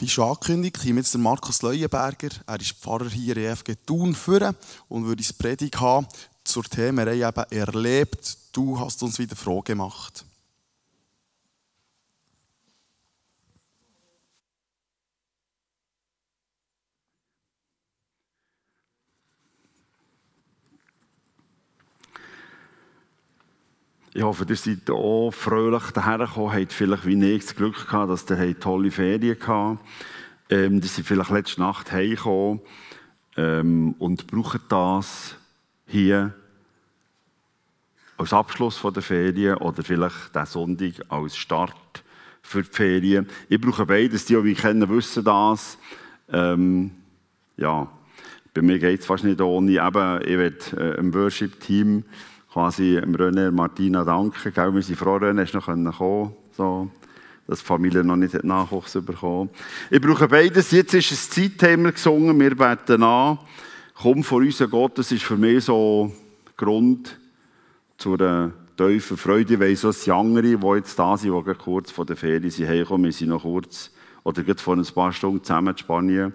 Wie schon angekündigt, kommt jetzt der Markus Leuenberger. Er ist Pfarrer hier in EFG Thun führen und würde uns Predigt haben zur Themenreihe eben «Erlebt, du hast uns wieder froh gemacht». Ich hoffe, ihr seid auch fröhlich dahergekommen, habt vielleicht wie ich Glück gehabt, dass ihr tolle Ferien gehabt ähm, Die sind vielleicht letzte Nacht heimgekommen ähm, und brauchen das hier als Abschluss der Ferien oder vielleicht den Sonntag als Start für die Ferien. Ich brauche beides. Die, die mich kennen, wissen das. Ähm, ja, bei mir geht es fast nicht ohne. Eben, ich will äh, im Worship-Team quasi René und Martina danken. Gell? Wir sind froh, René, hast noch kommen so, dass die Familie noch nicht Nachwuchs bekommen Ich brauche beides. Jetzt ist ein Zeitthema gesungen. Wir beten an. Komm vor uns, Gott. Das ist für mich so Grund zu einer tiefen Freude. Ich weiss, dass die anderen, die jetzt da sind, die kurz vor der Ferien sind, herkommen, wir sind noch kurz, oder gerade vor ein paar Stunden zusammen in Spanien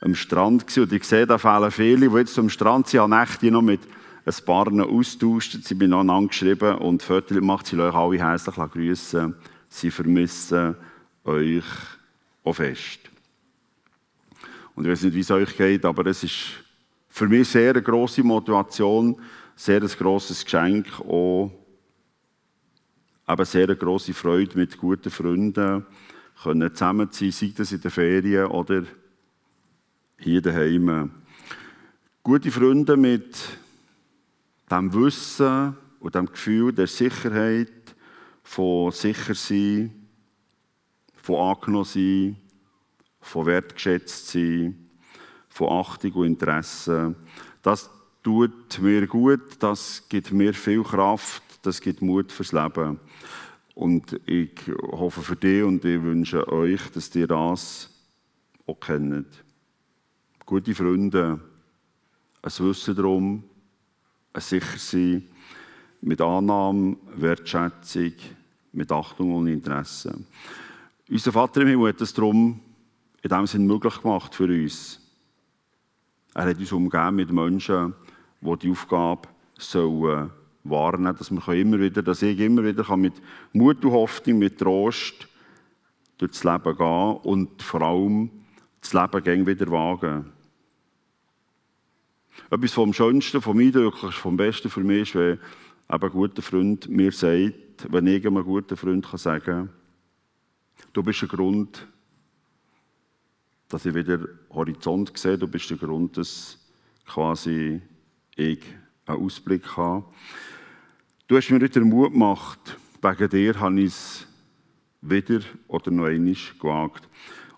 am Strand gewesen. Und ich sehe, da fehlen viele, die jetzt am Strand sind, an Nächte noch mit ein paar austauscht. Sie haben noch geschrieben und Viertel macht sie euch alle herzlich grüßen. Sie vermissen euch auch fest. Und ich weiß nicht, wie es euch geht, aber es ist für mich sehr eine grosse Motivation, sehr ein grosses Geschenk, auch aber sehr eine grosse Freude mit guten Freunden können zusammen sein, sei das in den Ferien oder hier daheim. Gute Freunde mit dem Wissen und dem Gefühl der Sicherheit, von sicher sein, von angenommen sein, von wertgeschätzt sein, von Achtung und Interesse. Das tut mir gut, das gibt mir viel Kraft, das gibt Mut fürs Leben. Und ich hoffe für dich und ich wünsche euch, dass ihr das auch kennt. Gute Freunde, ein Wissen darum, ein Sichersein, mit Annahme, Wertschätzung, mit Achtung und Interesse. Unser Vater im Himmel hat es darum in dem Sinne möglich gemacht für uns. Er hat uns umgeben mit Menschen, die die Aufgabe sollen wahrnehmen, dass wir immer wieder, dass ich immer wieder mit Mut und Hoffnung, mit Trost durchs Leben gehen und vor allem das Leben wieder wagen. Etwas vom Schönsten, vom Eindrücklichsten, vom Besten für mich ist, wenn ein guter Freund mir sagt, wenn ich einem guten Freund kann sagen du bist ein Grund, dass ich wieder Horizont sehe, du bist der Grund, dass quasi ich einen Ausblick habe. Du hast mir wieder Mut gemacht, wegen dir habe ich es wieder oder noch einmal gewagt.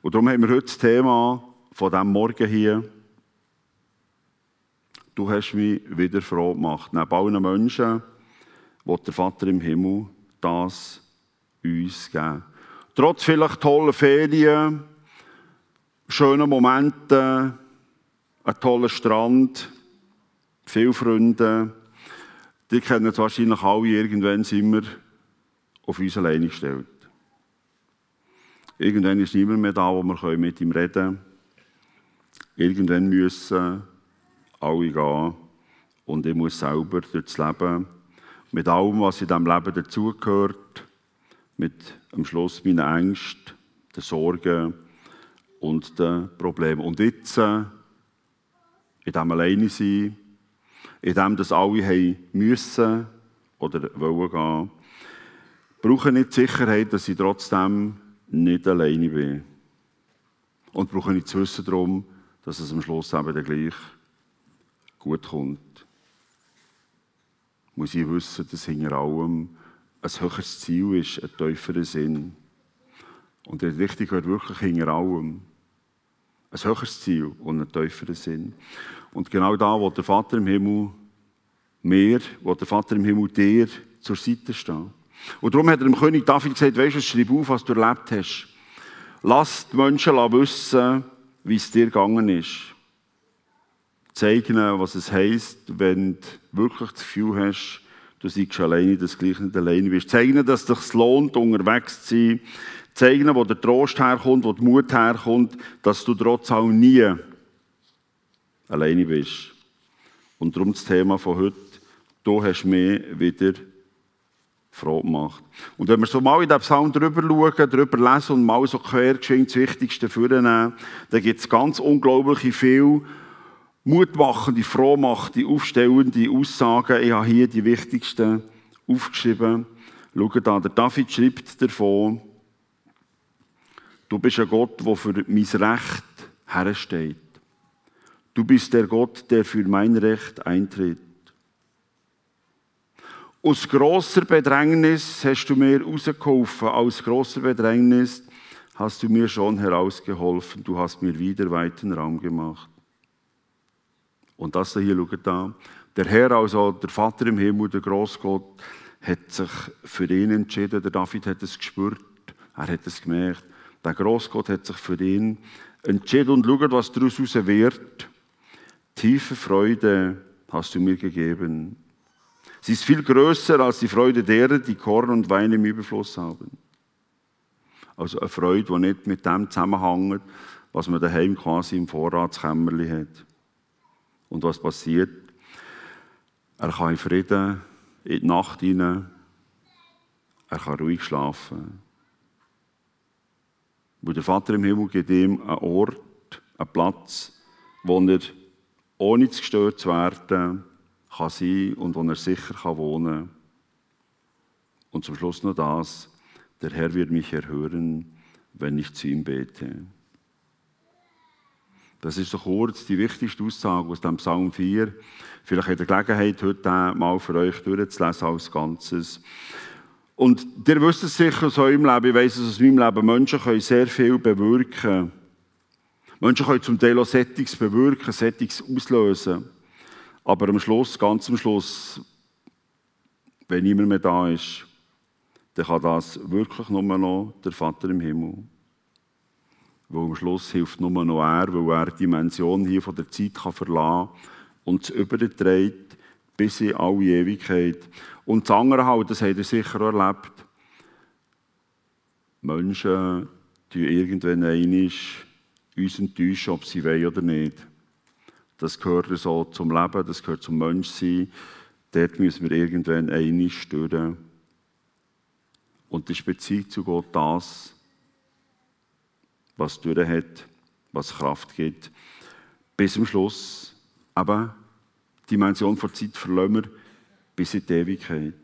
Und darum haben wir heute das Thema von diesem Morgen hier, du hast mich wieder froh gemacht. Neben allen Menschen will der Vater im Himmel das uns geben. Trotz vielleicht toller Ferien, schönen Momenten, ein toller Strand, viele Freunde, die kennen es wahrscheinlich alle, irgendwann sind wir auf uns alleine gestellt. Irgendwann ist niemand mehr da, wo wir mit ihm reden können. Irgendwann müssen alle gehen. Und ich muss selber durchs Leben, mit allem, was in diesem Leben dazugehört, mit am Schluss meinen Ängsten, den Sorgen und den Problemen. Und jetzt, äh, in diesem Alleine sein, in dem, dass alle haben müssen oder wollen gehen, brauche ich die Sicherheit, dass ich trotzdem nicht alleine bin. Und brauche nicht zu wissen darum, dass es am Schluss eben dann gleich gut kommt, muss ich wissen, dass hinter allem ein höheres Ziel ist, ein tieferer Sinn. Und der richtig gehört wirklich hinter allem ein höheres Ziel und ein tieferer Sinn. Und genau da, wo der Vater im Himmel mir, wo der Vater im Himmel dir zur Seite steht. Und darum hat er dem König David gesagt, weißt du, schreib auf, was du erlebt hast. Lass die Menschen wissen, wie es dir gegangen ist zeigen, was es heisst, wenn du wirklich das Gefühl hast, du siehst alleine, dass du gleich nicht alleine bist. Zeigen, dass es sich lohnt, unterwegs zu sein. Zeigen, wo der Trost herkommt, wo der Mut herkommt, dass du trotz allem nie alleine bist. Und darum das Thema von heute, du hast mich wieder froh gemacht. Und wenn wir so mal in den Psalm drüber schauen, drüber lesen und mal so quer geschwind das Wichtigste vornehmen, dann gibt es ganz unglaublich viel mutmachende, frohmachende, aufstellende Aussagen. Ich habe hier die wichtigsten aufgeschrieben. Schaut da, der David schreibt davon, du bist ein Gott, der für mein Recht hersteht. Du bist der Gott, der für mein Recht eintritt. Aus grosser Bedrängnis hast du mir rausgeholfen. Aus grosser Bedrängnis hast du mir schon herausgeholfen. Du hast mir wieder weiten Raum gemacht. Und das hier, schaut da. Der Herr, also der Vater im Himmel, der Großgott, hat sich für ihn entschieden. Der David hat es gespürt. Er hat es gemerkt. Der Großgott hat sich für ihn entschieden. Und schaut, was daraus wird. Tiefe Freude hast du mir gegeben. Sie ist viel größer als die Freude derer, die Korn und Wein im Überfluss haben. Also eine Freude, die nicht mit dem zusammenhängt, was man daheim quasi im Vorratskämmerli hat. Und was passiert? Er kann in Frieden in die Nacht hinein, er kann ruhig schlafen. Wo der Vater im Himmel gibt ihm einen Ort, einen Platz, wo er ohne zu gestört zu werden kann sein und wo er sicher kann wohnen kann. Und zum Schluss noch das, der Herr wird mich erhören, wenn ich zu ihm bete. Das ist so kurz die wichtigste Aussage aus dem Psalm 4. Vielleicht habt ihr Gelegenheit, heute mal für euch durchzulesen als Ganzes. Und ihr wisst es sicher aus eurem Leben, ich weiss es aus meinem Leben, Menschen können sehr viel bewirken. Menschen können zum Teil auch Settings bewirken, Settings auslösen. Aber am Schluss, ganz am Schluss, wenn niemand mehr da ist, dann kann das wirklich nur noch der Vater im Himmel. Weil am Schluss hilft nur noch er, weil er die Dimension hier von der Zeit kann verlassen und es überträgt bis in alle Ewigkeit. Und das andere halt, das habt ihr sicher auch erlebt, Menschen die irgendwann einmal uns enttäuschen, ob sie wollen oder nicht. Das gehört so zum Leben, das gehört zum Menschsein. Dort müssen wir irgendwann einig stören. Und die Beziehung zu Gott das, was durch hat, was Kraft gibt. Bis zum Schluss. Aber die Dimension der Zeit verlassen wir bis in die Ewigkeit.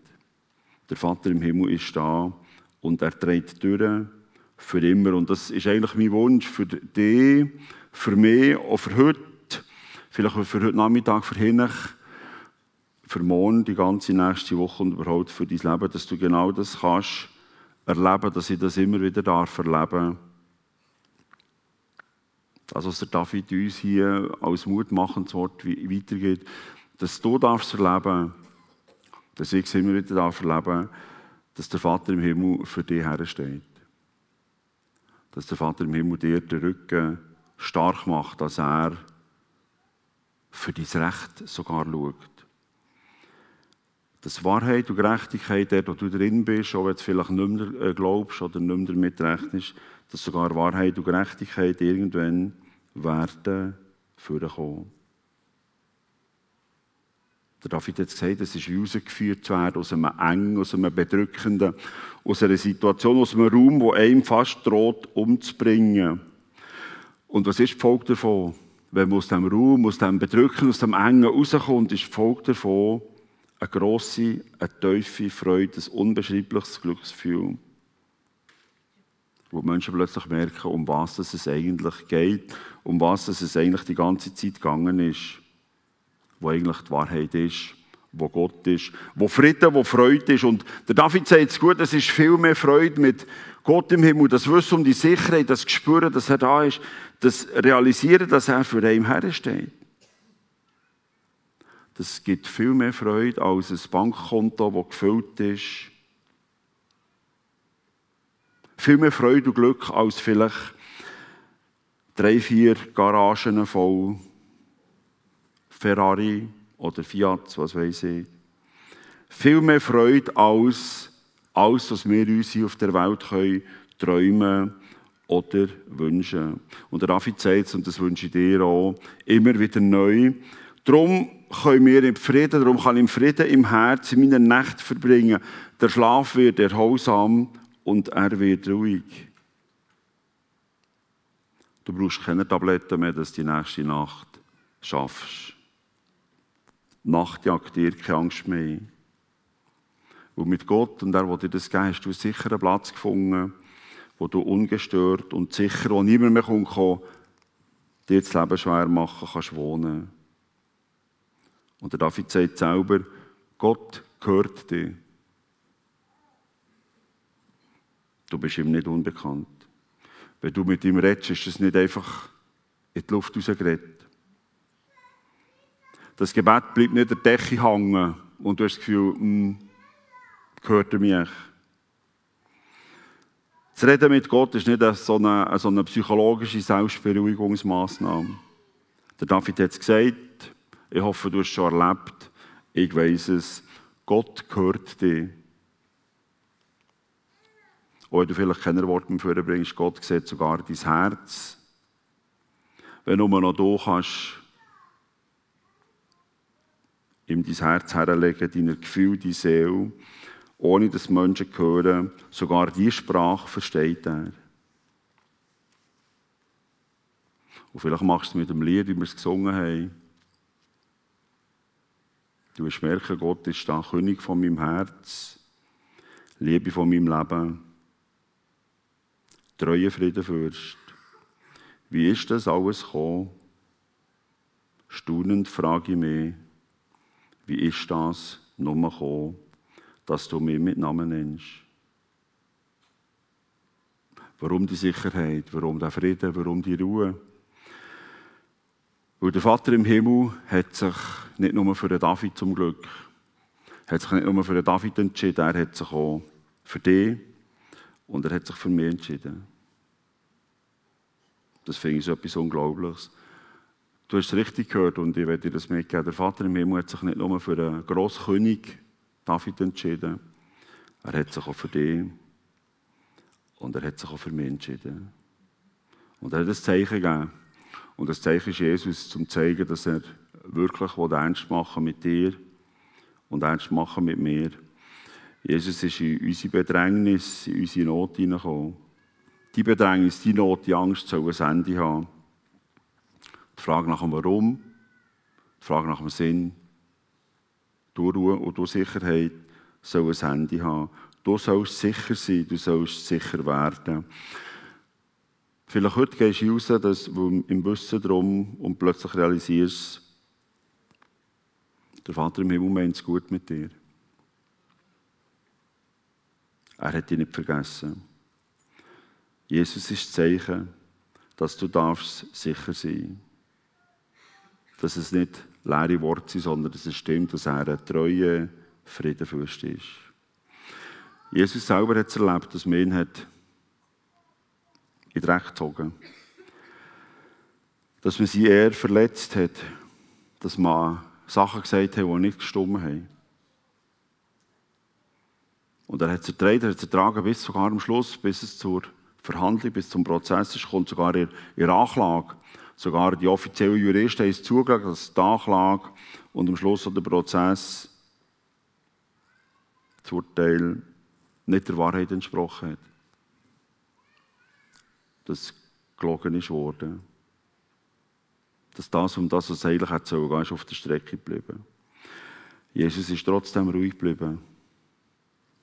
Der Vater im Himmel ist da und er trägt durch für immer. Und das ist eigentlich mein Wunsch für dich, für mich, auch für heute vielleicht für heute Nachmittag, für hinten, für morgen, die ganze nächste Woche und überhaupt für dein Leben, dass du genau das kannst erleben, dass ich das immer wieder darf erleben Das, was der David uns hier als mutmachendes Wort weitergeht, dass du darfst erleben, dass ich es immer wieder darf erleben, dass der Vater im Himmel für dich hersteht. Dass der Vater im Himmel dir den Rücken stark macht, dass er für dein Recht sogar schaut. Dass Wahrheit und Gerechtigkeit, wo du drin bist, auch wenn du vielleicht nicht mehr äh, glaubst oder nicht mehr damit rechnest, dass sogar Wahrheit und Gerechtigkeit irgendwann werden vorkommen. Der David hat gesagt, es ist wie rausgeführt zu werden aus einem engen, aus einem bedrückenden, aus einer Situation, aus einem Raum, wo einem fast droht, umzubringen. Und was ist die Folge davon? wenn man aus dem Raum, aus dem Bedrücken, aus dem Engen rauskommt, ist die Folge davon eine grosse, eine tiefe Freude, ein unbeschreibliches Glücksgefühl. Wo die Menschen plötzlich merken, um was es eigentlich geht, um was es eigentlich die ganze Zeit gegangen ist, wo eigentlich die Wahrheit ist, wo Gott ist, wo Frieden, wo Freude ist. Und der David sagt es gut, es ist viel mehr Freude mit Gott im Himmel, das Wissen um die Sicherheit, das Gespüren, dass er da ist, das Realisieren, dass er für einen hersteht. Das gibt viel mehr Freude als ein Bankkonto, das gefüllt ist. Viel mehr Freude und Glück als vielleicht drei, vier Garagen voll Ferrari oder Fiat, was weiß ich. Viel mehr Freude als alles, was wir uns hier auf der Welt können, träumen oder wünschen. Und der David sagt, und das wünsche ich dir auch, immer wieder neu. Darum können wir im Frieden, darum kann ich im Frieden im Herzen meine Nacht verbringen. Der Schlaf wird erholsam und er wird ruhig. Du brauchst keine Tabletten mehr, dass du die nächste Nacht schaffst. Nacht jagt dir keine Angst mehr. Und mit Gott und er, der dir das gegeben hast du einen sicheren Platz gefunden, wo du ungestört und sicher, wo niemand mehr kommt, kann, dir das Leben schwer machen kannst wohnen. Und der David sagt selber, Gott gehört dir. Du bist ihm nicht unbekannt. Wenn du mit ihm redest, ist es nicht einfach in die Luft rausgeredet. Das Gebet bleibt nicht der Decke hängen und du hast das Gefühl, hm, gehört er mir. Das Reden mit Gott ist nicht so eine, so eine psychologische Selbstberuhigungsmaßnahme. Der David hat es gesagt, ich hoffe, du hast es schon erlebt, ich weiß es, Gott gehört dir. Wenn du vielleicht keine Worte mehr vorbringst, Gott sieht sogar dein Herz. Wenn du noch du kannst, ihm dein Herz herlegen, deine Gefühle, deine Seele, ohne dass Menschen hören, sogar diese Sprache versteht er. Und vielleicht machst du es mit dem Lied, wie wir es gesungen haben. Du wirst merken, Gott ist da König von meinem Herz, Liebe von meinem Leben treue Friedenfürst. Wie ist das alles gekommen? Staunend frage ich mich, wie ist das nur gekommen, dass du mich mit Namen nennst? Warum die Sicherheit? Warum der Frieden? Warum die Ruhe? Weil der Vater im Himmel hat sich nicht nur für den David zum Glück, hat sich nicht nur für den David entschieden, er hat sich auch für dich und er hat sich für mich entschieden. Das finde ich so etwas Unglaubliches. Du hast es richtig gehört und ich werde dir das mitgeben. Der Vater im Himmel hat sich nicht nur für einen Grosskönig David entschieden, er hat sich auch für dich und er hat sich auch für mich entschieden. Und er hat ein Zeichen gegeben. Und das Zeichen ist Jesus, zum zu zeigen, dass er wirklich ernst machen mit dir und ernst machen mit mir. Jesus ist in unsere Bedrängnis, in unsere Not hineingekommen. Die Bedrängnis, die Not, die Angst soll ein Ende haben. Die Frage nach dem Warum, die Frage nach dem Sinn, du Ruhe und du Sicherheit soll ein Ende haben. Du sollst sicher sein, du sollst sicher werden. Vielleicht heute gehst du raus, dass im Wissen darum und plötzlich realisierst, der Vater im Himmel meint es gut mit dir. Er hat dich nicht vergessen. Jesus ist das Zeichen, dass du darfst sicher sein Dass es nicht leere Worte sind, sondern dass es stimmt, dass er ein treuer Friedenfürst ist. Jesus selber hat es erlebt, dass man ihn hat in Recht gezogen Dass man sie eher verletzt hat. Dass man Sachen gesagt hat, die nicht gestimmt haben. Und er hat es ertragen, er hat es ertragen bis sogar am Schluss, bis es zur Verhandlung bis zum Prozess ist, kommt sogar in, in Anklage. Sogar die offiziellen Juristen haben es zugelassen, dass die Anklage und am Schluss der Prozess das Urteil nicht der Wahrheit entsprochen hat. Dass gelogen ist worden. Dass das um das, was eigentlich hat sollen, ist auf der Strecke geblieben. Jesus ist trotzdem ruhig geblieben.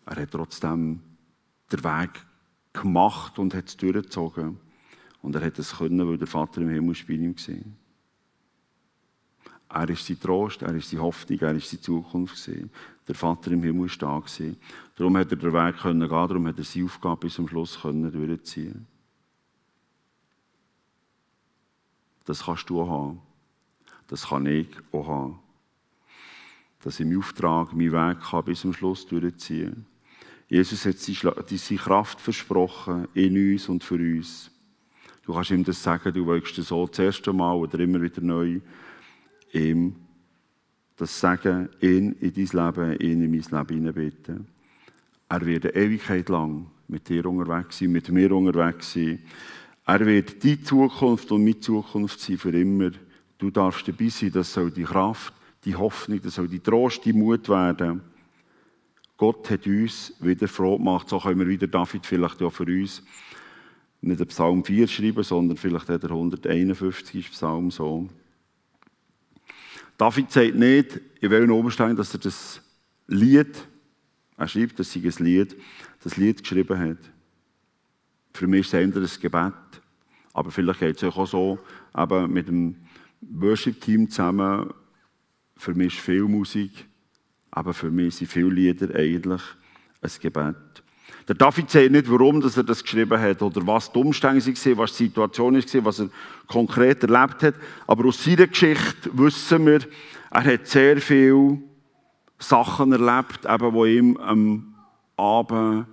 Er hat trotzdem den Weg gemacht und hat es durchgezogen. Und er hat es können, weil der Vater im Himmel bei ihm war. Er ist sein Trost, er ist seine Hoffnung, er ist seine Zukunft. Gewesen. Der Vater im Himmel war da. Gewesen. Darum hat er den Weg können gehen, darum hat er seine Aufgabe bis zum Schluss können durchziehen Das kannst du auch haben. Das kann ich auch haben. Dass ich meinen Auftrag, meinen Weg kann bis zum Schluss durchziehen kann. Jesus hat seine Kraft versprochen in uns und für uns. Du kannst ihm das sagen, du willst das so das erste Mal oder immer wieder neu ihm das Sagen, ihn in dein Leben, ihn in mein Leben hineinbitten. Er wird eine Ewigkeit lang mit dir unterwegs sein, mit mir unterwegs sein. Er wird die Zukunft und meine Zukunft sein für immer. Du darfst dabei sein, das soll die Kraft, die Hoffnung, das soll die Trost, die Mut werden. Gott hat uns wieder froh gemacht, so können wir wieder David vielleicht auch für uns nicht den Psalm 4 schreiben, sondern vielleicht der 151. Psalm so. David sagt nicht, in welchen Umständen, dass er das Lied, er schreibt, dass sei ein Lied, das Lied geschrieben hat. Für mich ist es eher ein Gebet. Aber vielleicht geht es auch so, eben mit dem Worship-Team zusammen, für mich ist viel Musik, aber für mich sind viele Lieder eigentlich ein Gebet. Der David sagt nicht, warum dass er das geschrieben hat oder was die Umstände waren, was die Situation war, was er konkret erlebt hat. Aber aus seiner Geschichte wissen wir, er hat sehr viele Sachen erlebt, eben, die ihm am Abend,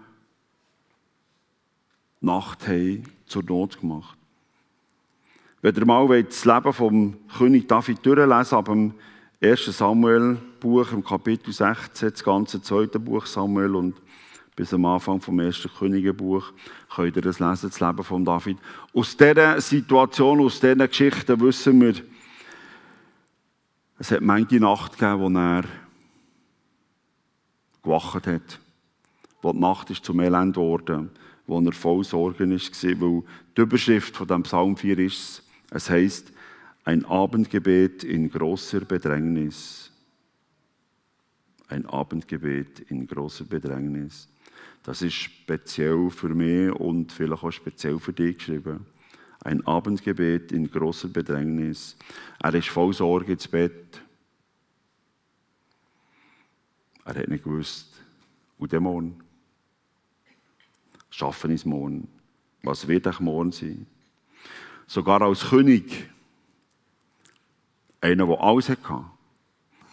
Nacht haben, zur Not gemacht. Wenn ihr mal das Leben vom König David durchlesen ab dem 1. Samuel-Buch im Kapitel 16, das ganze zweite Buch Samuel und bis am Anfang vom ersten Königebuch könnt ihr das lesen, das Leben von David. Aus dieser Situation, aus diesen Geschichten wissen wir, es hat manche Nacht gegeben, wo er gewacht hat. Wo die Nacht ist zum Elend geworden, wo er voll Sorgen war, weil die Überschrift von dem Psalm 4 ist, es heißt, ein Abendgebet in großer Bedrängnis. Ein Abendgebet in großer Bedrängnis. Das ist speziell für mich und vielleicht auch speziell für dich geschrieben. Ein Abendgebet in großer Bedrängnis. Er ist voll Sorge ins Bett. Er hat nicht gewusst, und der Morgen. Schaffen ist morgen. Was wird ich morgen sein? Sogar als König. Einer, der alles hatte.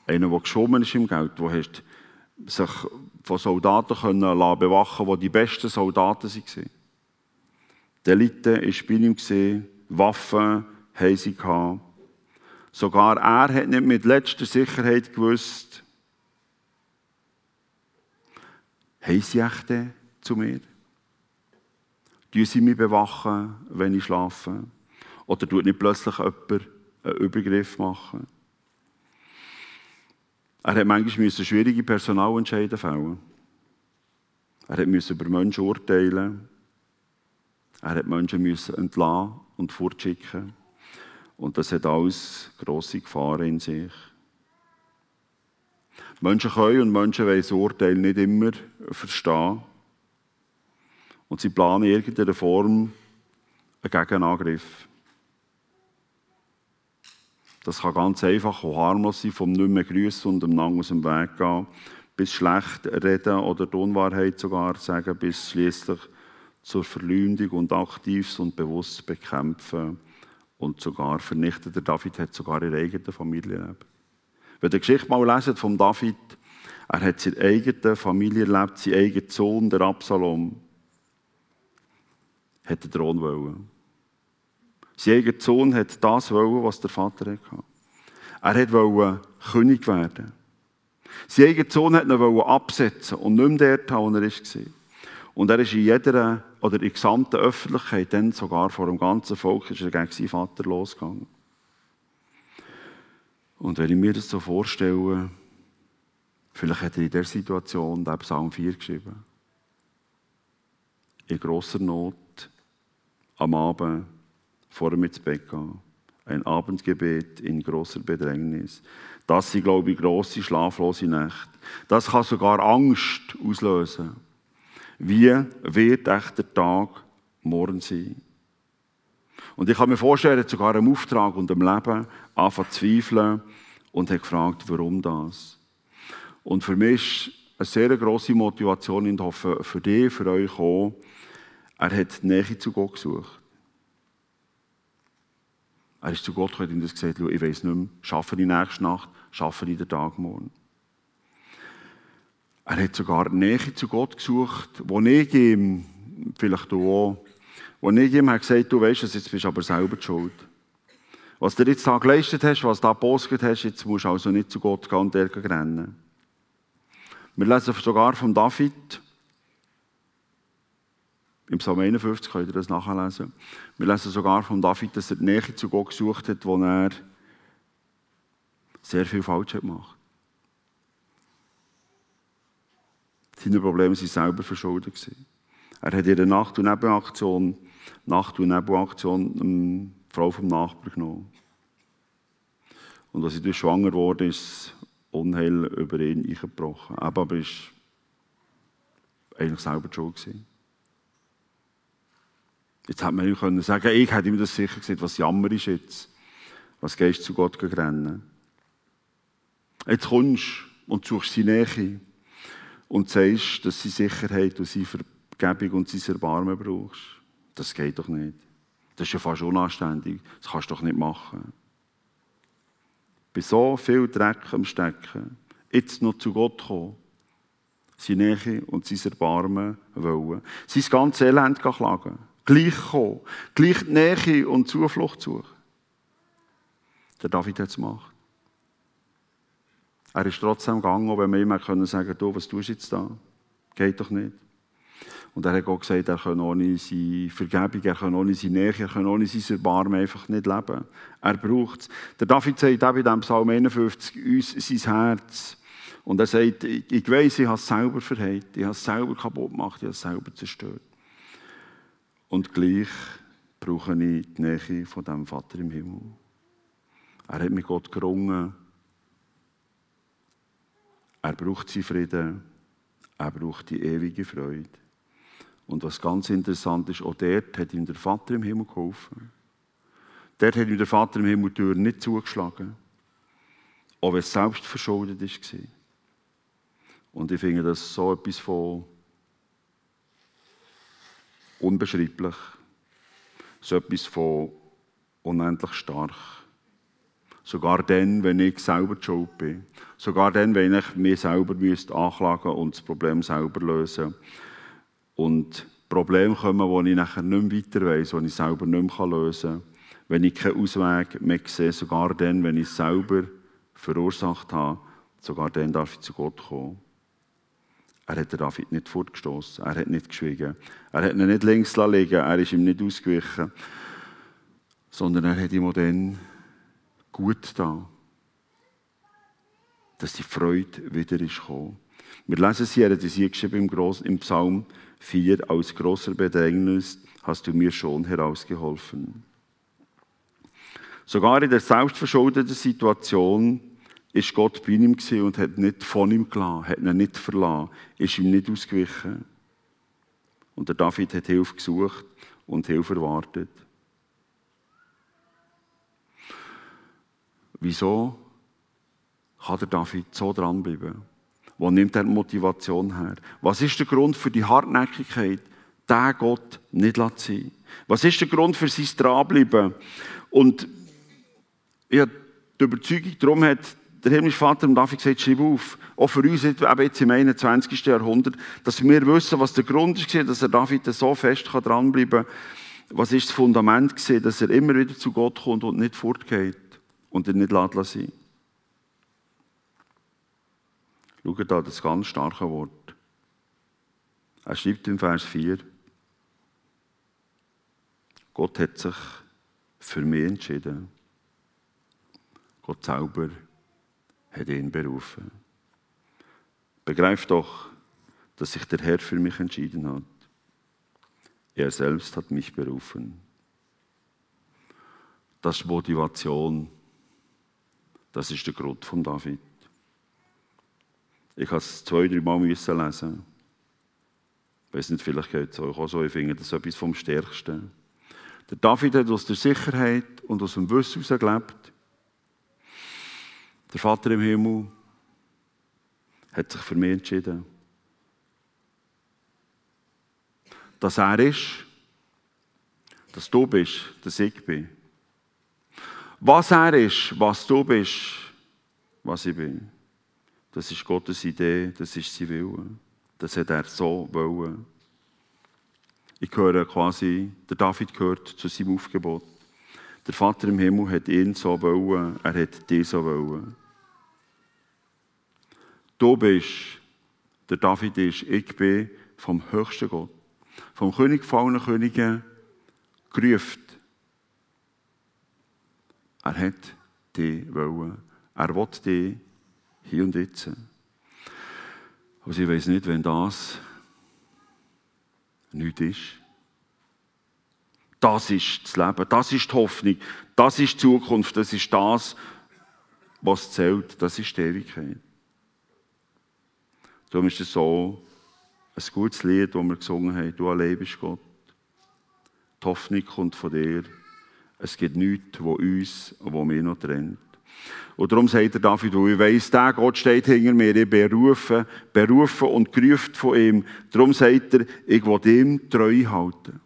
Einer, der geschwommen ist im Geld, der sich von Soldaten können bewachen die die besten Soldaten waren. Die Elite war bei ihm, Waffen haben sie gehabt. Sogar er hat nicht mit letzter Sicherheit gewusst, haben sie echt zu mir? Tun sie mich bewachen, wenn ich schlafe? Oder tut nicht plötzlich jemand einen Übergriff machen? Er hat manchmal schwierige Personalentscheidungen fällen. Er musste über Menschen urteilen. Er musste Menschen entlassen und fortschicken. Und das hat alles grosse Gefahren in sich. Menschen können und Menschen wollen das Urteil nicht immer verstehen. Und sie planen in irgendeiner Form einen Gegenangriff. Das kann ganz einfach und harmlos sein, vom nicht mehr grüßen und dem aus dem Weg gehen, bis schlecht reden oder die Unwahrheit sogar sagen, bis schließlich zur Verleumdung und aktives und bewusstes Bekämpfen und sogar vernichten. Der David hat sogar ihre eigene Familie erlebt. Wenn ihr die Geschichte mal lesen von David, er hat seine eigene Familie erlebt, sein eigener Sohn, der Absalom, hat den Thron wollen. Sein eigener Sohn hat das wollen, was der Vater hatte. Er wollte König werden. Sein eigener Sohn hat ihn absetzen und nicht mehr dort haben, wo er war. Und er ist in jeder oder in der gesamten Öffentlichkeit, dann sogar vor dem ganzen Volk, ist er gegen seinen Vater losgegangen. Und wenn ich mir das so vorstelle, vielleicht hat er in dieser Situation den Psalm 4 geschrieben. In grosser Not, am Abend, vor ihm ins Bett. Ein Abendgebet in großer Bedrängnis. Das sind, glaube ich, grosse schlaflose Nächte. Das kann sogar Angst auslösen. Wie wird echt der Tag morgen sein? Und ich kann mir vorstellen, sogar im Auftrag und im Leben angefangen zu zweifeln und hat gefragt, warum das? Und für mich ist eine sehr grosse Motivation, und hoffe für dich, für euch auch, er hat die Nähe zu Gott gesucht. Er ist zu Gott gekommen und hat gesagt, ich weiß nicht mehr, schaffe die nächste Nacht, schaffe ich den Tag morgen. Er hat sogar Nähe zu Gott gesucht, wo ich ihm, vielleicht du auch, wo ich ihm gesagt du weißt, jetzt bist du aber selber die schuld. Was du jetzt da geleistet hast, was du da gepostet hast, jetzt musst du also nicht zu Gott gehen und rennen. Wir lesen sogar von David, im Psalm 51 könnt ihr das nachlesen. Wir lesen sogar von David, dass er die Nähe zu Gott gesucht hat, wo er sehr viel falsch hat gemacht. Seine Probleme waren selber verschuldet. Er hat der Nacht- und Nebenaktion, Nacht- und Nebenaktion eine Frau vom Nachbar genommen. Und als sie schwanger wurde, ist Unheil über ihn eingebrochen. Aber er war eigentlich selber die Schuld. Jetzt hätte man ihm können sagen ich hätte ihm das sicher gesagt, was Jammer ist jetzt. Was gehst du zu Gott rennen? Jetzt kommst du und suchst seine Nähe und sagst, dass sie Sicherheit und seine Vergebung und sein Erbarmen brauchst. Das geht doch nicht. Das ist ja fast unanständig. Das kannst du doch nicht machen. Bei so viel Dreck am Stecken, jetzt noch zu Gott kommen, seine Nähe und sein Erbarmen wollen, sein ganzes Elend klagen, gleich kommen, gleich die Nähe und Zuflucht suchen. Der David hat es gemacht. Er ist trotzdem gegangen, wenn wir ihm können sagen du, was tust du jetzt da? Geht doch nicht. Und er hat auch gesagt, er kann ohne seine Vergebung, er kann ohne seine Nähe, er kann ohne sein Erbarmen einfach nicht leben. Er braucht es. Der David sagt auch in diesem Psalm 51 uns sein Herz. Und er sagt, ich, ich weiss, ich habe es selber verheilt, ich habe es selber kaputt gemacht, ich habe es selber zerstört. Und gleich brauche ich die Nähe von dem Vater im Himmel. Er hat mit Gott gerungen. Er braucht seinen Frieden. Er braucht die ewige Freude. Und was ganz interessant ist, auch dort hat ihm der Vater im Himmel geholfen. Dort hat ihm der Vater im Himmel die Tür nicht zugeschlagen. Auch wenn es selbst verschuldet war. Und ich finde das so etwas von unbeschreiblich. So etwas von unendlich stark. Sogar dann, wenn ich selber die Schuld bin. Sogar dann, wenn ich mich selber anklagen und das Problem selber lösen müsste und Probleme kommen, wo ich nachher nicht mehr weiter weiss, die ich selber nicht mehr lösen kann. Wenn ich keinen Ausweg mehr sehe, sogar dann, wenn ich es selber verursacht habe, sogar dann darf ich zu Gott kommen. Er hat David nicht fortgestoßen, er hat nicht geschwiegen, er hat ihn nicht links liegen er ist ihm nicht ausgewichen, sondern er hat ihm auch dann gut da, dass die Freude wieder ist gekommen. Wir lesen sie, er hat es hier geschrieben im Psalm 4, aus großer Bedrängnis hast du mir schon herausgeholfen. Sogar in der selbstverschuldeten Situation ist Gott bei ihm und hat nicht von ihm gelassen, hat ihn nicht verlassen, ist ihm nicht ausgewichen. Und der David hat Hilfe gesucht und Hilfe erwartet. Wieso kann der David so dranbleiben? Wo nimmt er Motivation her? Was ist der Grund für die Hartnäckigkeit, den Gott nicht zu sein? Was ist der Grund für sein Dranbleiben? Und ich habe die Überzeugung, darum hat der himmlische Vater dem David gesagt, schreib auf, auch für uns eben jetzt im 21. Jahrhundert, dass wir wissen, was der Grund ist, dass er David so fest dranbleiben kann. Was ist das Fundament gewesen, dass er immer wieder zu Gott kommt und nicht fortgeht und ihn nicht lassen Schaut da das ganz starke Wort. Er schreibt im Vers 4, Gott hat sich für mich entschieden. Gott selber hat ihn berufen. Begreif doch, dass sich der Herr für mich entschieden hat. Er selbst hat mich berufen. Das ist Motivation. Das ist der Grund von David. Ich habe es zwei, drei Mal müssen lesen. Ich weiß nicht, vielleicht geht es euch auch so. Ich finde das etwas vom Stärksten. Der David hat aus der Sicherheit und aus dem Wissen heraus gelebt. Der Vater im Himmel hat sich für mich entschieden. Dass er ist, dass du bist, dass ich bin. Was er ist, was du bist, was ich bin. Das ist Gottes Idee, das ist sein Wille. Das hat er so wollen. Ich höre quasi, der David gehört zu seinem Aufgebot. Der Vater im Himmel hat ihn so wollen, er hat dich so wollen. Du bist, der David ist, ich bin vom höchsten Gott, vom König von allen Königen gerufen. Er hat dich wollen. Er will dich hier und jetzt. Also ich weiß nicht, wenn das nichts ist. Das ist das Leben, das ist die Hoffnung, das ist die Zukunft, das ist das, was zählt, das ist die Ewigkeit. Darum ist es so ein gutes Lied, das wir gesungen haben. Du allein bist Gott. Die Hoffnung kommt von dir. Es gibt nichts, wo uns, wo mir noch trennt. Und darum sagt er David, ich weiss, der Gott steht hinter mir, ich berufen, berufen und gerufen von ihm. Darum sagt er, ich will ihm treu halten.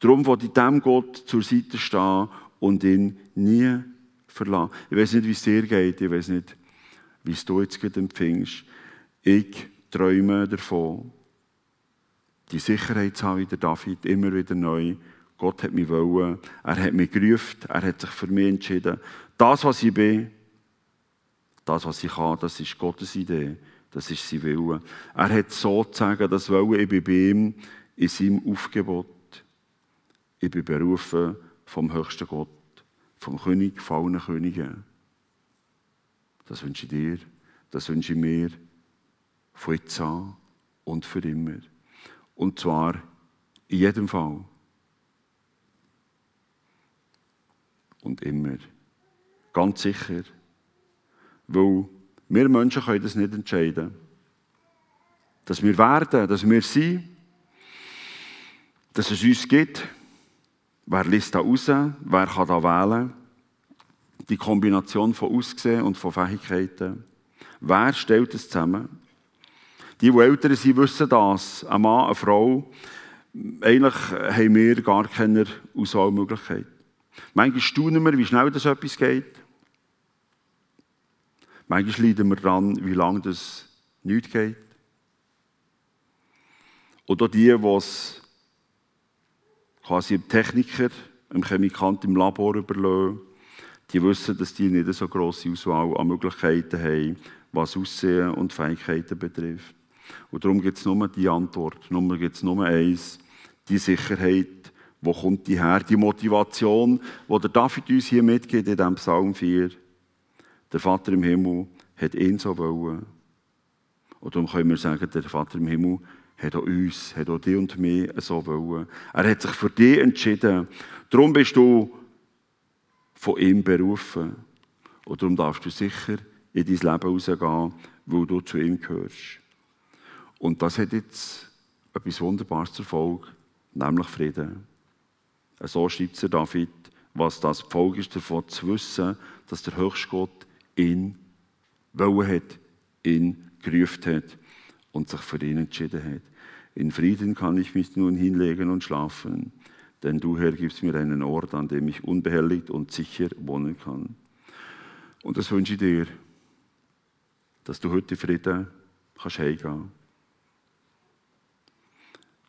Darum will ich dem Gott zur Seite stehen und ihn nie verlassen. Ich weiß nicht, wie es dir geht, ich weiß nicht, wie du jetzt gerade empfindest. Ich träume davon, die Sicherheit zu haben, wie der David, immer wieder neu. Gott hat mich wollen, er hat mich gerufen, er hat sich für mich entschieden. Das, was ich bin, das, was ich kann, das ist Gottes Idee, das ist sein Wille. Er hat sozusagen das Wollen, ich bin bei ihm, in seinem Aufgebot. Ich bin berufen vom höchsten Gott, vom König von allen Königen. Das wünsche ich dir, das wünsche ich mir, von jetzt an und für immer. Und zwar in jedem Fall. Und immer. Ganz sicher. Weil wir Menschen können das nicht entscheiden. Dass wir werden, dass wir sind, dass es uns gibt. Wer liest da raus? Wer kann da wählen? Die Kombination von Aussehen und von Fähigkeiten. Wer stellt es zusammen? Die, die älter sind, wissen das. Ein Mann, eine Frau. Eigentlich haben wir gar keine Auswahlmöglichkeit. Manchmal staunen wir, wie schnell das etwas geht. Manchmal leiden wir daran, wie lange das nicht geht. Oder die, die es quasi dem Techniker, dem Chemikant im Labor überlassen, die wissen, dass die nicht so grosse Auswahl an Möglichkeiten haben, was Aussehen und Fähigkeiten betrifft. Und darum gibt es nur die Antwort, nur gibt es nur eins, die Sicherheit, wo kommt die her? Die Motivation, die der David uns hier mitgibt in diesem Psalm 4. Der Vater im Himmel hat ihn so wollen. Und darum können wir sagen, der Vater im Himmel hat auch uns, hat auch dich und mich so wollen. Er hat sich für dich entschieden. Darum bist du von ihm berufen. Und darum darfst du sicher in dein Leben rausgehen, weil du zu ihm gehörst. Und das hat jetzt etwas Wunderbares zur Folge, nämlich Frieden. So schreibt es David, was das Folge ist davon zu wissen, dass der Höchstgott ihn wollen hat, ihn gerufen hat und sich für ihn entschieden hat. In Frieden kann ich mich nun hinlegen und schlafen, denn du, Herr, gibst mir einen Ort, an dem ich unbehelligt und sicher wohnen kann. Und das wünsche ich dir, dass du heute Frieden kannst heimgehen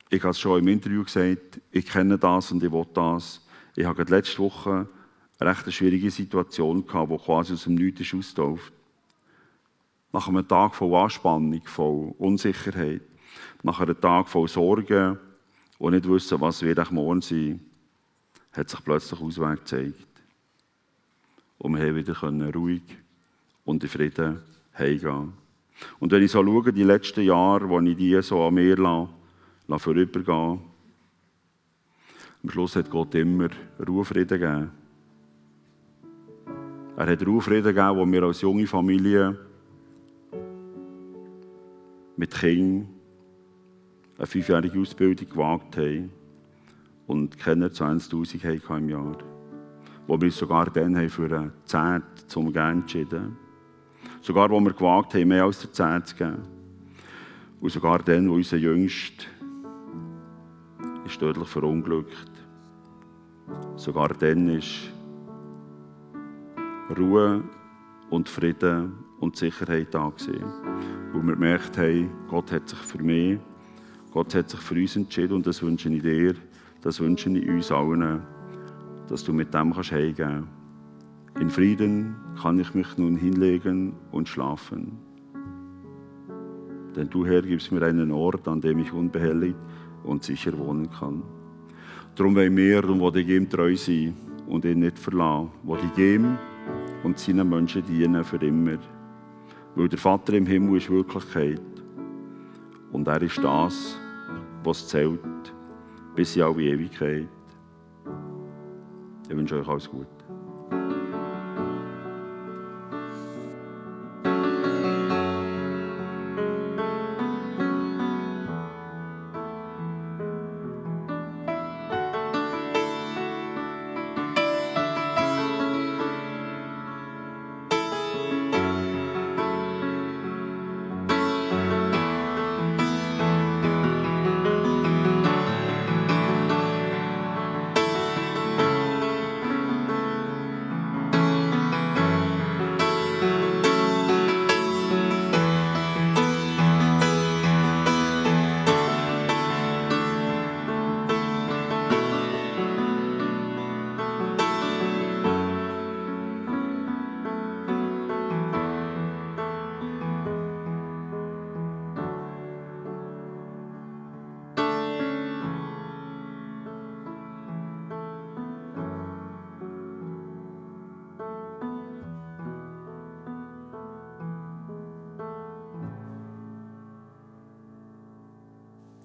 ich habe es schon im Interview gesagt, ich kenne das und ich will das. Ich habe letzte Woche eine recht schwierige Situation gehabt, die quasi aus dem Nichts austauft. Nach einem Tag voll Anspannung, voll Unsicherheit, nach einem Tag voll Sorgen und nicht wissen, was wird ich morgen sein, hat sich plötzlich Ausweg gezeigt. Und wir wieder ruhig und in Frieden heimgehen. Und wenn ich so schaue, die letzten Jahre, wo ich die so an mir lasse, vorübergehen. Am Schluss hat Gott immer Ruhefrieden gegeben. Er hat Ruhefrieden gegeben, wo wir als junge Familie mit Kindern eine fünfjährige Ausbildung gewagt haben und keine 20'000 hatten im Jahr. Wo wir sogar dann für einen Zehnt zum Gehen entschieden Sogar wo wir gewagt haben, mehr als der Zehnt zu geben. Und sogar dann, wo unser Jüngster ist tödlich verunglückt. Sogar dann ist Ruhe und Frieden und Sicherheit da gewesen. Wo wir gemerkt haben, Gott hat sich für mich, Gott hat sich für uns entschieden und das wünsche ich dir, das wünsche ich uns allen, dass du mit dem kannst heimgehen In Frieden kann ich mich nun hinlegen und schlafen. Denn du, Herr, gibst mir einen Ort, an dem ich unbehelligt und sicher wohnen kann. Darum wollen wir und wo die ihm treu sein und ihn nicht verlassen, wo die ihm und seinen Menschen dienen für immer. Weil der Vater im Himmel ist Wirklichkeit. Und er ist das, was zählt, bis in alle Ewigkeit. Ich wünsche euch alles Gute.